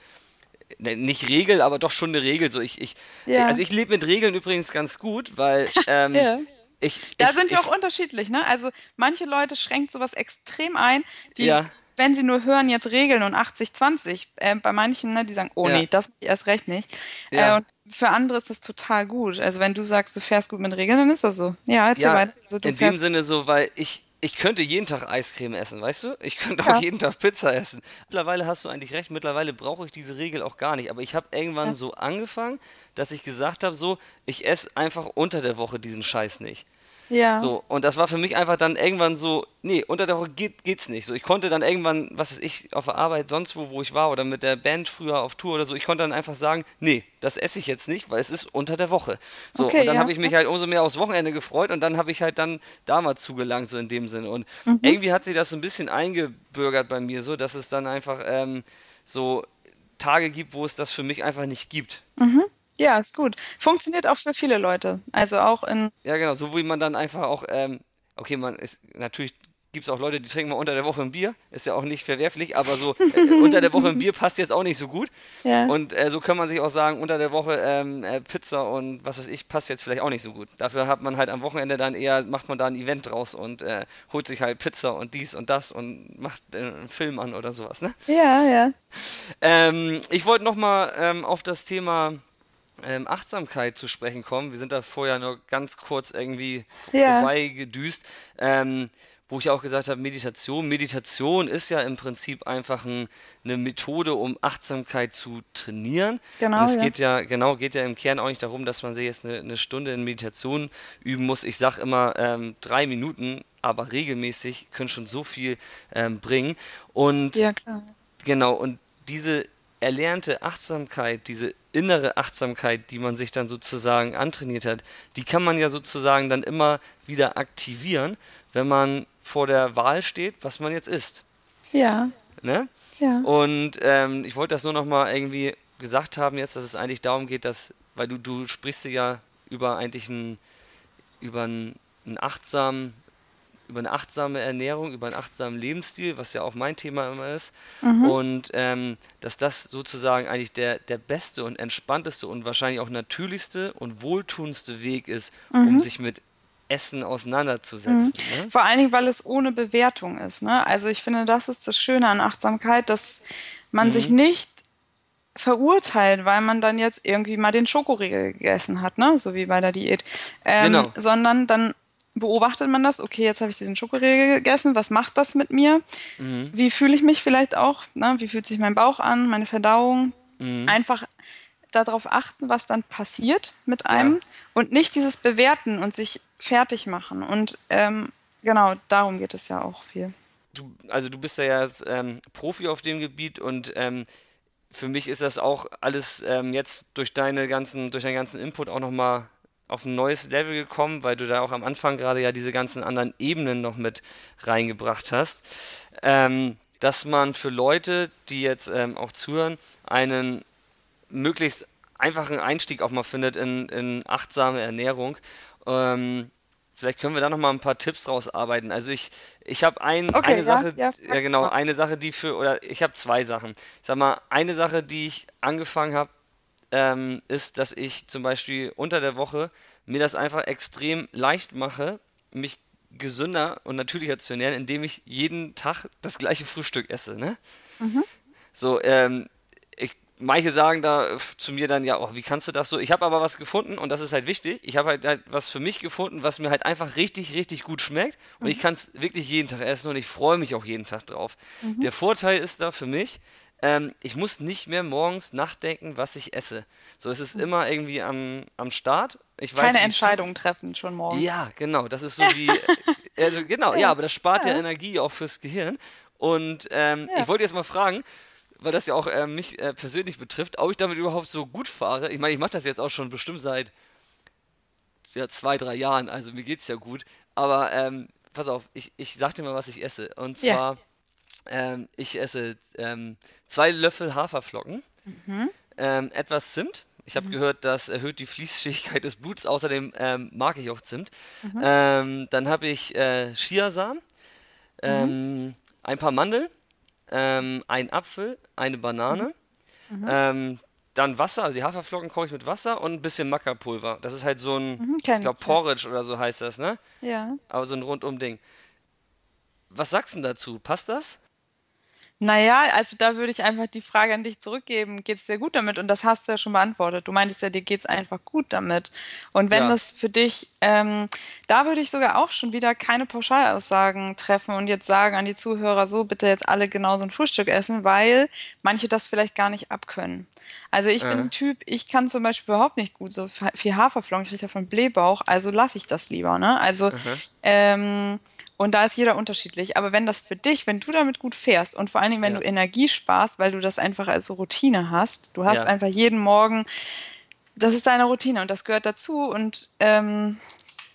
nicht Regel, aber doch schon eine Regel. So ich, ich, ja. Also ich lebe mit Regeln übrigens ganz gut, weil ähm, ja. Ich, da ich, sind wir auch unterschiedlich, ne? Also manche Leute schränken sowas extrem ein, die, ja. wenn sie nur hören, jetzt Regeln und 80-20. Äh, bei manchen, ne, die sagen, oh nee, das erst recht nicht. Äh, und für andere ist das total gut. Also wenn du sagst, du fährst gut mit Regeln, dann ist das so. Ja, erzähl ja, weiter. Also, in dem Sinne so, weil ich, ich könnte jeden Tag Eiscreme essen, weißt du? Ich könnte ja. auch jeden Tag Pizza essen. Mittlerweile hast du eigentlich recht, mittlerweile brauche ich diese Regel auch gar nicht. Aber ich habe irgendwann ja. so angefangen, dass ich gesagt habe, so, ich esse einfach unter der Woche diesen Scheiß nicht. Ja. So, und das war für mich einfach dann irgendwann so, nee, unter der Woche geht, geht's nicht. So, ich konnte dann irgendwann, was weiß ich, auf der Arbeit, sonst wo, wo ich war oder mit der Band früher auf Tour oder so, ich konnte dann einfach sagen, nee, das esse ich jetzt nicht, weil es ist unter der Woche. So, okay, und dann ja. habe ich mich halt umso mehr aufs Wochenende gefreut und dann habe ich halt dann damals zugelangt, so in dem Sinne. Und mhm. irgendwie hat sich das so ein bisschen eingebürgert bei mir, so, dass es dann einfach ähm, so Tage gibt, wo es das für mich einfach nicht gibt. Mhm. Ja, ist gut. Funktioniert auch für viele Leute. Also auch in. Ja, genau, so wie man dann einfach auch, ähm, okay, man ist natürlich gibt es auch Leute, die trinken mal unter der Woche ein Bier, ist ja auch nicht verwerflich, aber so äh, unter der Woche ein Bier passt jetzt auch nicht so gut. Ja. Und äh, so kann man sich auch sagen, unter der Woche ähm, äh, Pizza und was weiß ich, passt jetzt vielleicht auch nicht so gut. Dafür hat man halt am Wochenende dann eher, macht man da ein Event draus und äh, holt sich halt Pizza und dies und das und macht äh, einen Film an oder sowas, ne? Ja, ja. Ähm, ich wollte nochmal ähm, auf das Thema ähm, Achtsamkeit zu sprechen kommen. Wir sind da vorher nur ganz kurz irgendwie ja. vorbeigedüst. Ähm, wo ich auch gesagt habe, Meditation. Meditation ist ja im Prinzip einfach ein, eine Methode, um Achtsamkeit zu trainieren. Genau. Und es ja. geht ja, genau, geht ja im Kern auch nicht darum, dass man sich jetzt eine, eine Stunde in Meditation üben muss. Ich sage immer ähm, drei Minuten, aber regelmäßig können schon so viel ähm, bringen. Und ja, klar. genau, und diese erlernte Achtsamkeit, diese innere Achtsamkeit, die man sich dann sozusagen antrainiert hat, die kann man ja sozusagen dann immer wieder aktivieren, wenn man vor der Wahl steht, was man jetzt isst. Ja. Ne? Ja. Und ähm, ich wollte das nur nochmal irgendwie gesagt haben jetzt, dass es eigentlich darum geht, dass, weil du, du sprichst ja über eigentlich einen, über einen, einen achtsamen über eine achtsame Ernährung, über einen achtsamen Lebensstil, was ja auch mein Thema immer ist. Mhm. Und ähm, dass das sozusagen eigentlich der, der beste und entspannteste und wahrscheinlich auch natürlichste und wohltuendste Weg ist, mhm. um sich mit Essen auseinanderzusetzen. Mhm. Ne? Vor allen Dingen, weil es ohne Bewertung ist. Ne? Also ich finde, das ist das Schöne an Achtsamkeit, dass man sich mhm. nicht verurteilt, weil man dann jetzt irgendwie mal den Schokoriegel gegessen hat, ne? so wie bei der Diät, ähm, genau. sondern dann beobachtet man das, okay, jetzt habe ich diesen Schokoriegel gegessen, was macht das mit mir? Mhm. Wie fühle ich mich vielleicht auch? Ne? Wie fühlt sich mein Bauch an, meine Verdauung? Mhm. Einfach darauf achten, was dann passiert mit einem ja. und nicht dieses Bewerten und sich fertig machen. Und ähm, genau, darum geht es ja auch viel. Du, also du bist ja jetzt ähm, Profi auf dem Gebiet und ähm, für mich ist das auch alles ähm, jetzt durch deine ganzen, durch deinen ganzen Input auch nochmal auf ein neues Level gekommen, weil du da auch am Anfang gerade ja diese ganzen anderen Ebenen noch mit reingebracht hast. Ähm, dass man für Leute, die jetzt ähm, auch zuhören, einen möglichst einfachen Einstieg auch mal findet in, in achtsame Ernährung. Ähm, vielleicht können wir da noch mal ein paar Tipps rausarbeiten. Also ich, ich habe ein, Okay, eine ja, Sache, ja, ja genau, eine Sache, die für, oder ich habe zwei Sachen. Ich sag mal, eine Sache, die ich angefangen habe, ähm, ist, dass ich zum Beispiel unter der Woche mir das einfach extrem leicht mache, mich gesünder und natürlicher zu ernähren, indem ich jeden Tag das gleiche Frühstück esse, ne? So, ähm, ich, manche sagen da zu mir dann, ja, oh, wie kannst du das so? Ich habe aber was gefunden und das ist halt wichtig. Ich habe halt, halt was für mich gefunden, was mir halt einfach richtig, richtig gut schmeckt und ich kann es wirklich jeden Tag essen und ich freue mich auch jeden Tag drauf. Der Vorteil ist da für mich, ähm, ich muss nicht mehr morgens nachdenken, was ich esse. So, es ist immer irgendwie am, am Start. Ich weiß, Keine wie es Entscheidung treffen schon morgen. ja, genau. Das ist so wie. Also genau, ja, aber das spart ja, Energie auch fürs Gehirn. Und ähm, Ja. ich wollte jetzt mal fragen, weil das ja auch äh, mich äh, persönlich betrifft, ob ich damit überhaupt so gut fahre. Ich meine, ich mache das jetzt auch schon bestimmt seit ja, zwei, drei Jahren, also mir geht's ja gut. Aber ähm, pass auf, ich, ich sag dir mal, was ich esse. Und Ja. Ähm, ich esse ähm, zwei Löffel Haferflocken, ähm, etwas Zimt. Ich habe gehört, das erhöht die Fließfähigkeit des Bluts. Außerdem ähm, mag ich auch Zimt. Ähm, dann habe ich äh, Chiasamen, ähm, ein paar Mandeln, ähm, ein Apfel, eine Banane, ähm, dann Wasser, also die Haferflocken koche ich mit Wasser und ein bisschen Mackerpulver. Das ist halt so ein, Mhm, ich glaube. Porridge oder so heißt das, ne? Ja. Aber so ein rundum Ding. Was sagst du denn dazu? Passt das? Naja, also da würde ich einfach die Frage an dich zurückgeben, geht's dir gut damit? Und das hast du ja schon beantwortet. Du meintest ja, dir geht's einfach gut damit. Und wenn Ja. das für dich, ähm, da würde ich sogar auch schon wieder keine Pauschalaussagen treffen und jetzt sagen an die Zuhörer, so bitte jetzt alle genauso ein Frühstück essen, weil manche das vielleicht gar nicht abkönnen. Also ich bin Äh. ein Typ, ich kann zum Beispiel überhaupt nicht gut so viel Haferflocken, ich kriege davon Blähbauch, also lasse ich das lieber, ne? Also ähm, und da ist jeder unterschiedlich. Aber wenn das für dich, wenn du damit gut fährst und vor allen Dingen, wenn Ja. du Energie sparst, weil du das einfach als Routine hast, du hast Ja. einfach jeden Morgen, das ist deine Routine und das gehört dazu und ähm,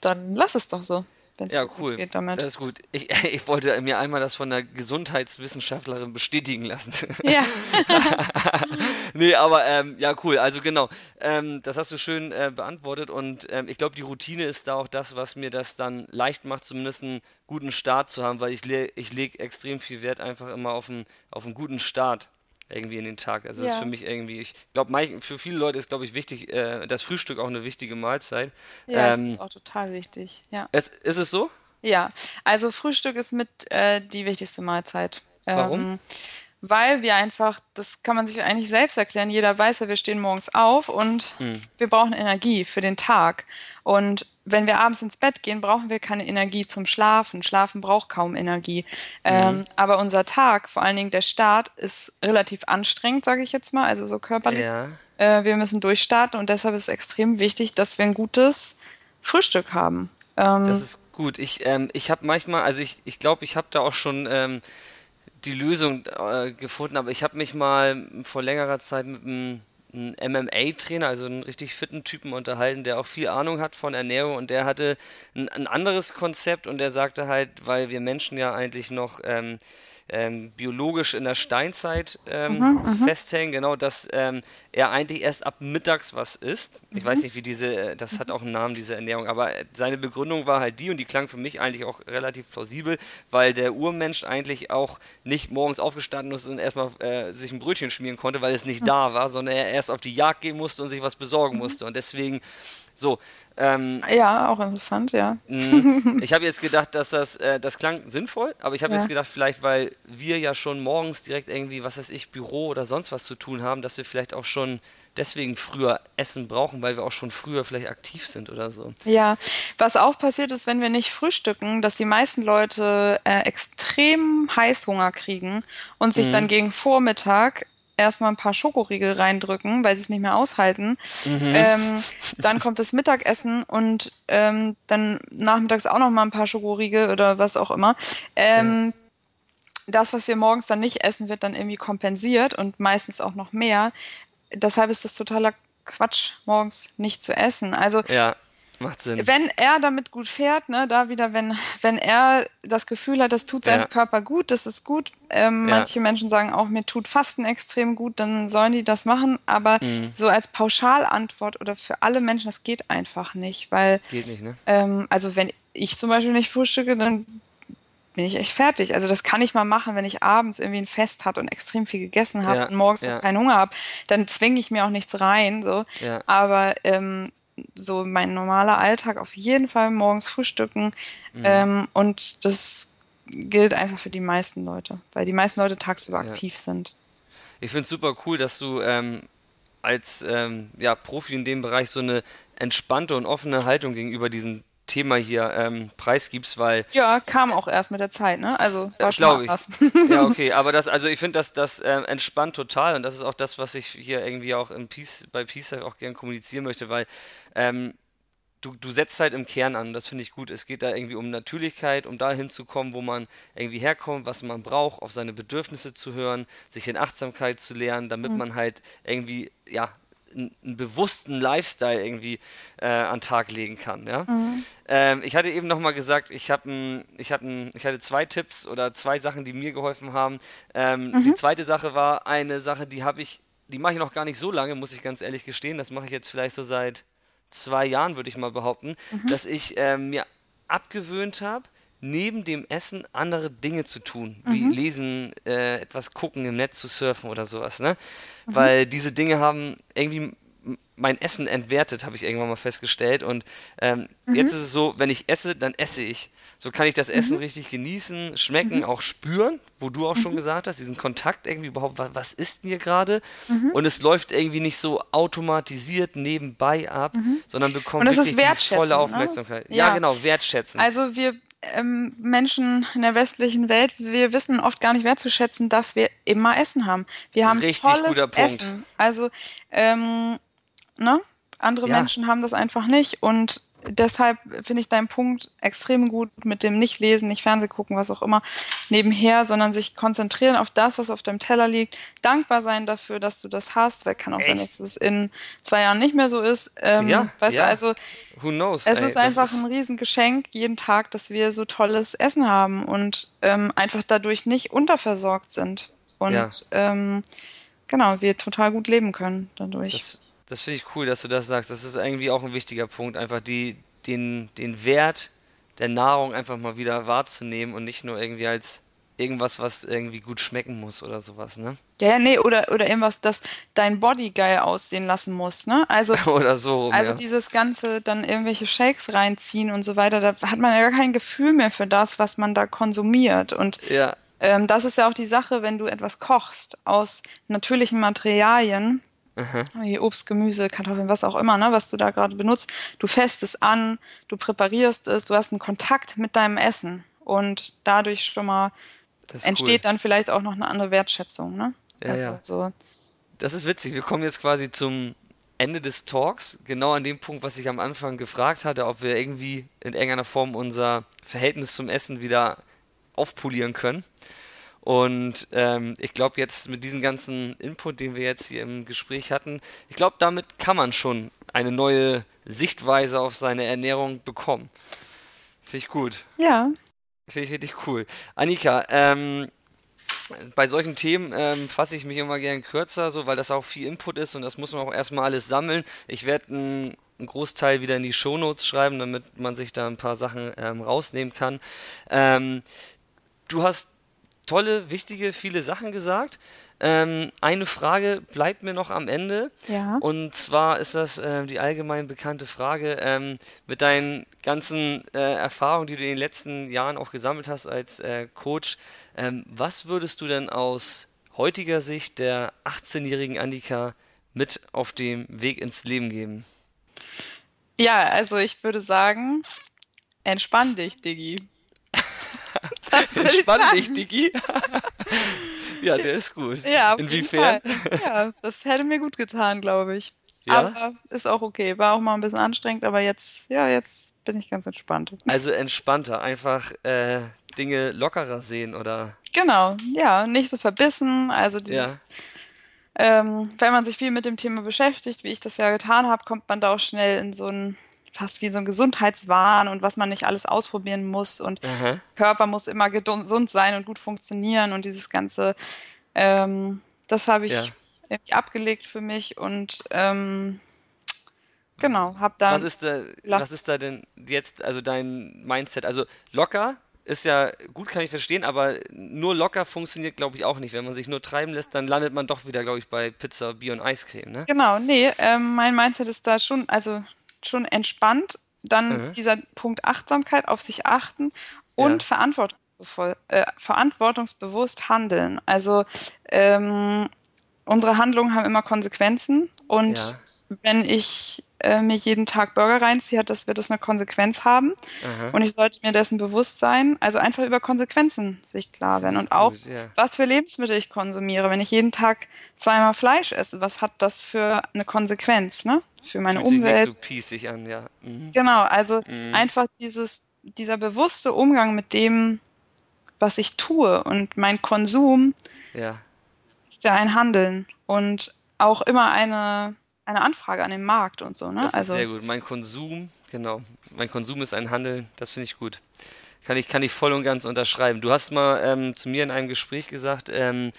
dann lass es doch so, Ja, cool. Das ist gut. Ich, ich wollte mir einmal das von der Gesundheitswissenschaftlerin bestätigen lassen. Ja, Nee, aber ähm, ja, cool. Also genau, ähm, das hast du schön äh, beantwortet und ähm, ich glaube, die Routine ist da auch das, was mir das dann leicht macht, zumindest einen guten Start zu haben, weil ich, le ich lege extrem viel Wert einfach immer auf einen, auf einen guten Start irgendwie in den Tag. Also das ist Ja. für mich irgendwie, ich glaube, für viele Leute ist, glaube ich, wichtig, äh, das Frühstück auch eine wichtige Mahlzeit. ja, das Ähm, ist auch total wichtig. Ja, es, ist es so? ja. Also Frühstück ist mit äh, die wichtigste Mahlzeit. Warum? Ähm, weil wir einfach, das kann man sich eigentlich selbst erklären, jeder weiß ja, wir stehen morgens auf und Hm. wir brauchen Energie für den Tag. Und wenn wir abends ins Bett gehen, brauchen wir keine Energie zum Schlafen. Schlafen braucht kaum Energie. Ähm, aber unser Tag, vor allen Dingen der Start, ist relativ anstrengend, sage ich jetzt mal, also so körperlich. Ja. Äh, wir müssen durchstarten und deshalb ist es extrem wichtig, dass wir ein gutes Frühstück haben. Ähm, Das ist gut. Ich, ähm, ich habe manchmal, also ich, ich glaube, ich habe da auch schon ähm, die Lösung äh, gefunden, aber ich habe mich mal vor längerer Zeit mit einem, einem MMA-Trainer, also einen richtig fitten Typen unterhalten, der auch viel Ahnung hat von Ernährung und der hatte ein, ein anderes Konzept und der sagte halt, weil wir Menschen ja eigentlich noch ähm, ähm, biologisch in der Steinzeit ähm, festhängen, genau, dass ähm, er eigentlich erst ab mittags was isst. Ich weiß nicht, wie diese, äh, das hat auch einen Namen, diese Ernährung, aber äh, seine Begründung war halt die und die klang für mich eigentlich auch relativ plausibel, weil der Urmensch eigentlich auch nicht morgens aufgestanden ist und erstmal äh, sich ein Brötchen schmieren konnte, weil es nicht da war, sondern er erst auf die Jagd gehen musste und sich was besorgen musste. Und deswegen, so, ähm, ja, auch interessant, ja. Mhm. Ich habe jetzt gedacht, dass das, äh, das klang sinnvoll, aber ich habe Ja. jetzt gedacht, vielleicht, weil wir ja schon morgens direkt irgendwie, was weiß ich, Büro oder sonst was zu tun haben, dass wir vielleicht auch schon deswegen früher Essen brauchen, weil wir auch schon früher vielleicht aktiv sind oder so. Ja, was auch passiert ist, wenn wir nicht frühstücken, dass die meisten Leute äh, extrem Heißhunger kriegen und sich dann gegen Vormittag erstmal ein paar Schokoriegel reindrücken, weil sie es nicht mehr aushalten. Ähm, dann kommt das Mittagessen und ähm, dann nachmittags auch noch mal ein paar Schokoriegel oder was auch immer. Ähm, das, was wir morgens dann nicht essen, wird dann irgendwie kompensiert und meistens auch noch mehr. Deshalb ist das totaler Quatsch, morgens nicht zu essen. Also Ja, Macht Sinn. wenn er damit gut fährt, ne, da wieder, wenn, wenn er das Gefühl hat, das tut seinem Ja. Körper gut, das ist gut. Ähm, Ja. Manche Menschen sagen auch, mir tut Fasten extrem gut, dann sollen die das machen. Aber Mhm. so als Pauschalantwort oder für alle Menschen, das geht einfach nicht, weil Geht nicht, ne? ähm, also wenn ich zum Beispiel nicht frühstücke, dann bin ich echt fertig. Also das kann ich mal machen, wenn ich abends irgendwie ein Fest hatte und extrem viel gegessen habe Ja, und morgens ja. keinen Hunger habe, dann zwinge ich mir auch nichts rein. So. Ja. Aber ähm, so mein normaler Alltag auf jeden Fall morgens frühstücken. Mhm. Ähm, und das gilt einfach für die meisten Leute, weil die meisten Leute tagsüber Ja. aktiv sind. Ich finde es super cool, dass du ähm, als ähm, ja, Profi in dem Bereich so eine entspannte und offene Haltung gegenüber diesem Thema hier ähm, preisgibst, weil Ja, kam auch erst mit der Zeit, ne? Also war schon glaube ich. Ja, okay, aber das, also ich finde, das, das ähm, entspannt total und das ist auch das, was ich hier irgendwie auch im Peace, bei Peace auch gerne kommunizieren möchte, weil ähm, du, du setzt halt im Kern an, das finde ich gut. Es geht da irgendwie um Natürlichkeit, um da hinzukommen, wo man irgendwie herkommt, was man braucht, auf seine Bedürfnisse zu hören, sich in Achtsamkeit zu lernen, damit man halt irgendwie, ja, einen, bewussten Lifestyle irgendwie äh, an den Tag legen kann, ja. Ähm, ich hatte eben noch mal gesagt, ich habe ich hab ich hatte zwei Tipps oder zwei Sachen, die mir geholfen haben. Ähm, Die zweite Sache war eine Sache, die habe ich, die mache ich noch gar nicht so lange, muss ich ganz ehrlich gestehen. Das mache ich jetzt vielleicht so seit zwei Jahren, würde ich mal behaupten, dass ich ähm, mir abgewöhnt habe, neben dem Essen andere Dinge zu tun, wie lesen, äh, etwas gucken, im Netz zu surfen oder sowas, ne? Weil diese Dinge haben irgendwie mein Essen entwertet, habe ich irgendwann mal festgestellt. Und ähm, jetzt ist es so, wenn ich esse, dann esse ich. So kann ich das Essen richtig genießen, schmecken, auch spüren, wo du auch schon gesagt hast, diesen Kontakt irgendwie überhaupt, was, was ist denn hier gerade? Und es läuft irgendwie nicht so automatisiert nebenbei ab, sondern bekommt wirklich die volle ne? Aufmerksamkeit. Ja, Ja. genau, wertschätzen. Also wir ähm, Menschen in der westlichen Welt, wir wissen oft gar nicht wertzuschätzen, dass wir immer Essen haben. Wir haben Richtig tolles guter Punkt. Essen. Also ähm, ne? andere Ja. Menschen haben das einfach nicht und deshalb finde ich deinen Punkt extrem gut mit dem nicht lesen, nicht Fernseh gucken, was auch immer nebenher, sondern sich konzentrieren auf das, was auf deinem Teller liegt, dankbar sein dafür, dass du das hast, weil kann auch sein, Echt? dass es in zwei Jahren nicht mehr so ist. Ähm, Ja, weißt ja. du, also Who knows? es ey, ist einfach ist- ein Riesengeschenk jeden Tag, dass wir so tolles Essen haben und ähm, einfach dadurch nicht unterversorgt sind. Und Ja. ähm, genau, wir total gut leben können dadurch. Das, das finde ich cool, dass du das sagst. Das ist irgendwie auch ein wichtiger Punkt, einfach die, den, den Wert der Nahrung einfach mal wieder wahrzunehmen und nicht nur irgendwie als irgendwas, was irgendwie gut schmecken muss oder sowas, ne? ja, ja, nee, oder, oder irgendwas, das dein Body geil aussehen lassen muss, ne? Also, Oder so also ja. dieses ganze dann irgendwelche Shakes reinziehen und so weiter, da hat man ja gar kein Gefühl mehr für das, was man da konsumiert. Und Ja, Ähm, das ist ja auch die Sache, wenn du etwas kochst aus natürlichen Materialien, wie Obst, Gemüse, Kartoffeln, was auch immer, ne, was du da gerade benutzt. Du fässt es an, du präparierst es, du hast einen Kontakt mit deinem Essen und dadurch schon mal entsteht cool. dann vielleicht auch noch eine andere Wertschätzung, ne? Ja, also ja. so. Das ist witzig. Wir kommen jetzt quasi zum Ende des Talks, genau an dem Punkt, was ich am Anfang gefragt hatte, ob wir irgendwie in irgendeiner Form unser Verhältnis zum Essen wieder aufpolieren können. Und ähm, ich glaube jetzt mit diesem ganzen Input, den wir jetzt hier im Gespräch hatten, ich glaube, damit kann man schon eine neue Sichtweise auf seine Ernährung bekommen. Finde ich gut. Ja. Finde ich richtig cool. Annika, ähm, bei solchen Themen ähm, fasse ich mich immer gern kürzer, so, weil das auch viel Input ist und das muss man auch erstmal alles sammeln. Ich werde einen, Großteil wieder in die Shownotes schreiben, damit man sich da ein paar Sachen ähm, rausnehmen kann. Ähm, du hast tolle, wichtige, viele Sachen gesagt. Ähm, eine Frage bleibt mir noch am Ende. Ja. Und zwar ist das äh, die allgemein bekannte Frage ähm, mit deinen ganzen äh, Erfahrungen, die du in den letzten Jahren auch gesammelt hast als äh, Coach. Ähm, was würdest du denn aus heutiger Sicht der 18-jährigen Annika mit auf dem Weg ins Leben geben? Ja, also ich würde sagen, entspann dich, Diggi. Entspann dich, Digi. ja, der ist gut. Ja, Inwiefern? Ja, das hätte mir gut getan, glaube ich. Ja? Aber ist auch okay. War auch mal ein bisschen anstrengend, aber jetzt, ja, jetzt bin ich ganz entspannt. Also entspannter, einfach äh, Dinge lockerer sehen oder. Genau, ja, nicht so verbissen. Also dieses, ähm, wenn man sich viel mit dem Thema beschäftigt, wie ich das ja getan habe, kommt man da auch schnell in so ein fast wie so ein Gesundheitswahn und was man nicht alles ausprobieren muss und Aha. Körper muss immer gesund sein und gut funktionieren und dieses ganze, ähm, das habe ich Ja. abgelegt für mich und ähm, genau, habe Was dann ist da, was ist da denn jetzt, also dein Mindset? Also locker ist ja gut, kann ich verstehen, aber nur locker funktioniert, glaube ich, auch nicht. Wenn man sich nur treiben lässt, dann landet man doch wieder, glaube ich, bei Pizza, Bier und Eiscreme, ne? genau, nee, ähm, mein Mindset ist da schon, also schon entspannt. Dann Mhm. dieser Punkt Achtsamkeit, auf sich achten und Ja, verantwortungsvoll, äh, verantwortungsbewusst handeln. Also ähm, unsere Handlungen haben immer Konsequenzen ja, und wenn ich äh, mir jeden Tag Burger reinziehe, das, wird das eine Konsequenz haben aha, und ich sollte mir dessen bewusst sein, also einfach über Konsequenzen sich klar werden und auch, ja. was für Lebensmittel ich konsumiere. Wenn ich jeden Tag zweimal Fleisch esse, was hat das für eine Konsequenz, ne? Für meine Fühlt sich nicht so Umwelt. pießig an, ja. Mhm. Genau, also Mhm. einfach dieses, dieser bewusste Umgang mit dem, was ich tue und mein Konsum Ja, ist ja ein Handeln und auch immer eine, eine Anfrage an den Markt und so, ne? das Also, sehr gut. Mein Konsum, genau. Mein Konsum ist ein Handeln, das finde ich gut. Kann ich, kann ich voll und ganz unterschreiben. Du hast mal ähm, zu mir in einem Gespräch gesagt, ähm,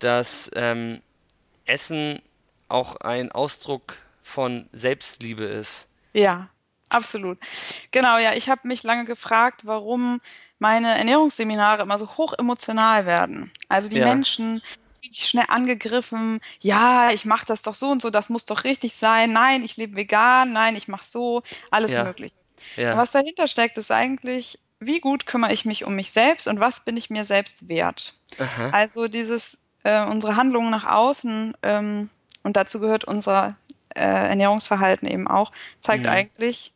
dass ähm, Essen auch ein Ausdruck von Selbstliebe ist. ja, absolut. Genau, ja, ich habe mich lange gefragt, warum meine Ernährungsseminare immer so hoch emotional werden. Also die Ja, Menschen fühlen sich schnell angegriffen. Ja, ich mache das doch so und so, das muss doch richtig sein. Nein, ich lebe vegan. Nein, ich mache so, alles ja, möglich. Ja. was dahinter steckt, ist eigentlich, wie gut kümmere ich mich um mich selbst und was bin ich mir selbst wert? Aha. Also dieses, äh, unsere Handlungen nach außen, ähm, und dazu gehört unser äh, Ernährungsverhalten eben auch, zeigt Mhm. eigentlich,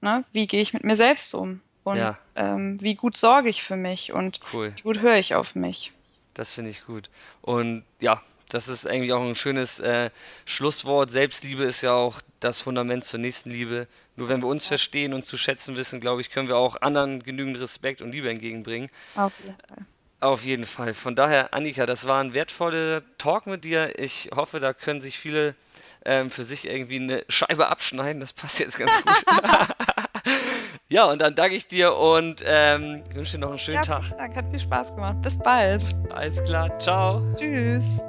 ne, wie gehe ich mit mir selbst um und Ja, ähm, wie gut sorge ich für mich und cool. wie gut höre ich auf mich. Das finde ich gut. Und ja, das ist eigentlich auch ein schönes äh, Schlusswort. Selbstliebe ist ja auch das Fundament zur Nächstenliebe. Nur wenn wir uns verstehen und zu schätzen wissen, glaube ich, können wir auch anderen genügend Respekt und Liebe entgegenbringen. Auf jeden Fall. Auf jeden Fall. Von daher, Annika, das war ein wertvoller Talk mit dir. Ich hoffe, da können sich viele ähm, für sich irgendwie eine Scheibe abschneiden. Das passt jetzt ganz gut. Ja, und dann danke ich dir und ähm, wünsche dir noch einen schönen Ja, Tag. vielen Dank, hat viel Spaß gemacht. Bis bald. Alles klar, ciao. Tschüss.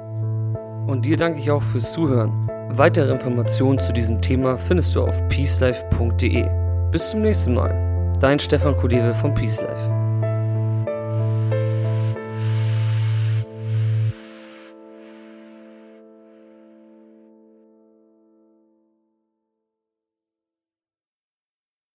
Und dir danke ich auch fürs Zuhören. Weitere Informationen zu diesem Thema findest du auf peacelife.de. Bis zum nächsten Mal. Dein Stefan Kudewe von Peace Life.